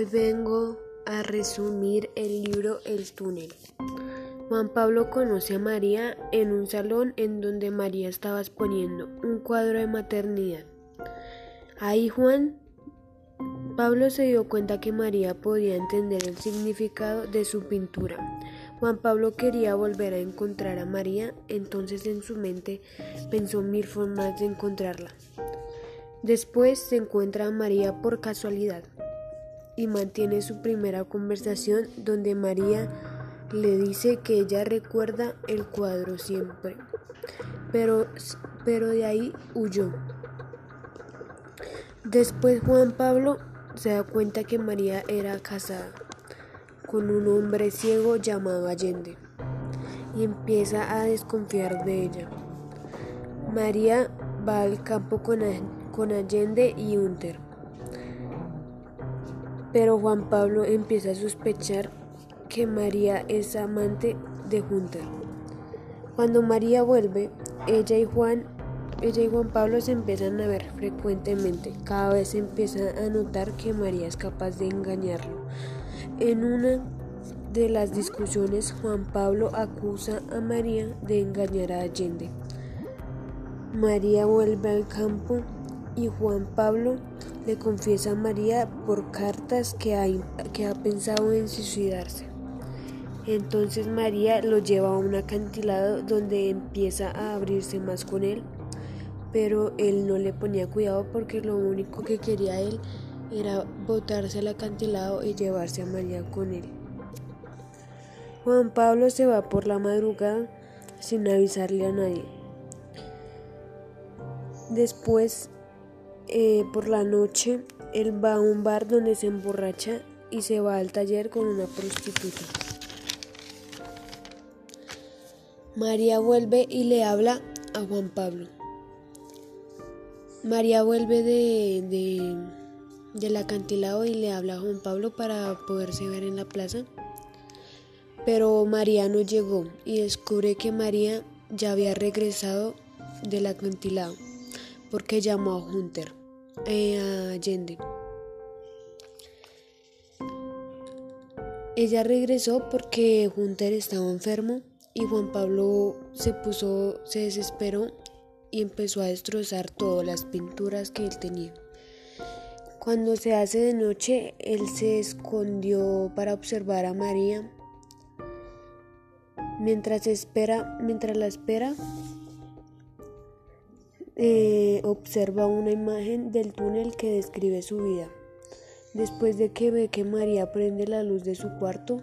Hoy vengo a resumir el libro El túnel. Juan Pablo conoce a María en un salón en donde María estaba exponiendo un cuadro de maternidad. Ahí Juan Pablo se dio cuenta que María podía entender el significado de su pintura. Juan Pablo quería volver a encontrar a María, entonces en su mente pensó mil formas de encontrarla. Después se encuentra a María por casualidad y mantiene su primera conversación donde María le dice que ella recuerda el cuadro siempre, pero, pero de ahí huyó. Después Juan Pablo se da cuenta que María era casada con un hombre ciego llamado Allende y empieza a desconfiar de ella. María va al campo con, con Allende y Hunter pero Juan Pablo empieza a sospechar que María es amante de Hunter. Cuando María vuelve, ella y Juan, ella y Juan Pablo se empiezan a ver frecuentemente. Cada vez empieza a notar que María es capaz de engañarlo. En una de las discusiones, Juan Pablo acusa a María de engañar a Allende. María vuelve al campo y Juan Pablo le confiesa a María por cartas que ha, pensado en suicidarse. Entonces María lo lleva a un acantilado donde empieza a abrirse más con él, pero él no le ponía cuidado porque lo único que quería él era botarse al acantilado y llevarse a María con él. Juan Pablo se va por la madrugada sin avisarle a nadie. Después eh, por la noche, él va a un bar donde se emborracha y se va al taller con una prostituta. María vuelve y le habla a Juan Pablo. María vuelve de, de, del acantilado y le habla a Juan Pablo para poderse ver en la plaza. Pero María no llegó y descubre que María ya había regresado del acantilado porque llamó a Hunter. Eh, Allende. Ella regresó porque Hunter estaba enfermo y Juan Pablo se puso, se desesperó y empezó a destrozar todas las pinturas que él tenía. Cuando se hace de noche, él se escondió para observar a María. Mientras mientras la espera, eh, observa una imagen del túnel que describe su vida. Después de que ve que María prende la luz de su cuarto,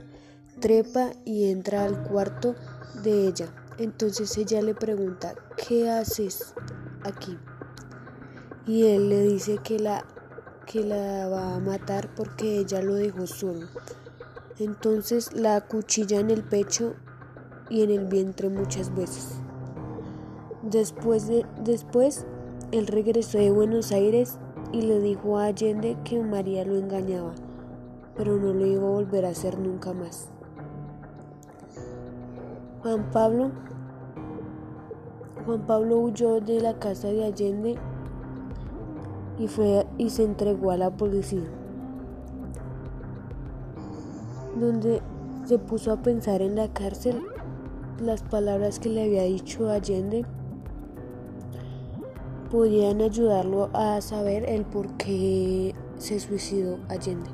trepa y entra al cuarto de ella. Entonces ella le pregunta, ¿qué haces aquí? Y él le dice que la, que la va a matar porque ella lo dejó solo. Entonces la cuchilla en el pecho y en el vientre muchas veces. Después, de, después, él regresó de Buenos Aires y le dijo a Allende que María lo engañaba, pero no lo iba a volver a hacer nunca más. Juan Pablo Juan Pablo huyó de la casa de Allende y fue y se entregó a la policía, donde se puso a pensar en la cárcel las palabras que le había dicho Allende podían ayudarlo a saber el por qué se suicidó Allende.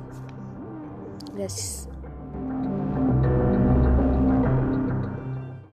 Gracias.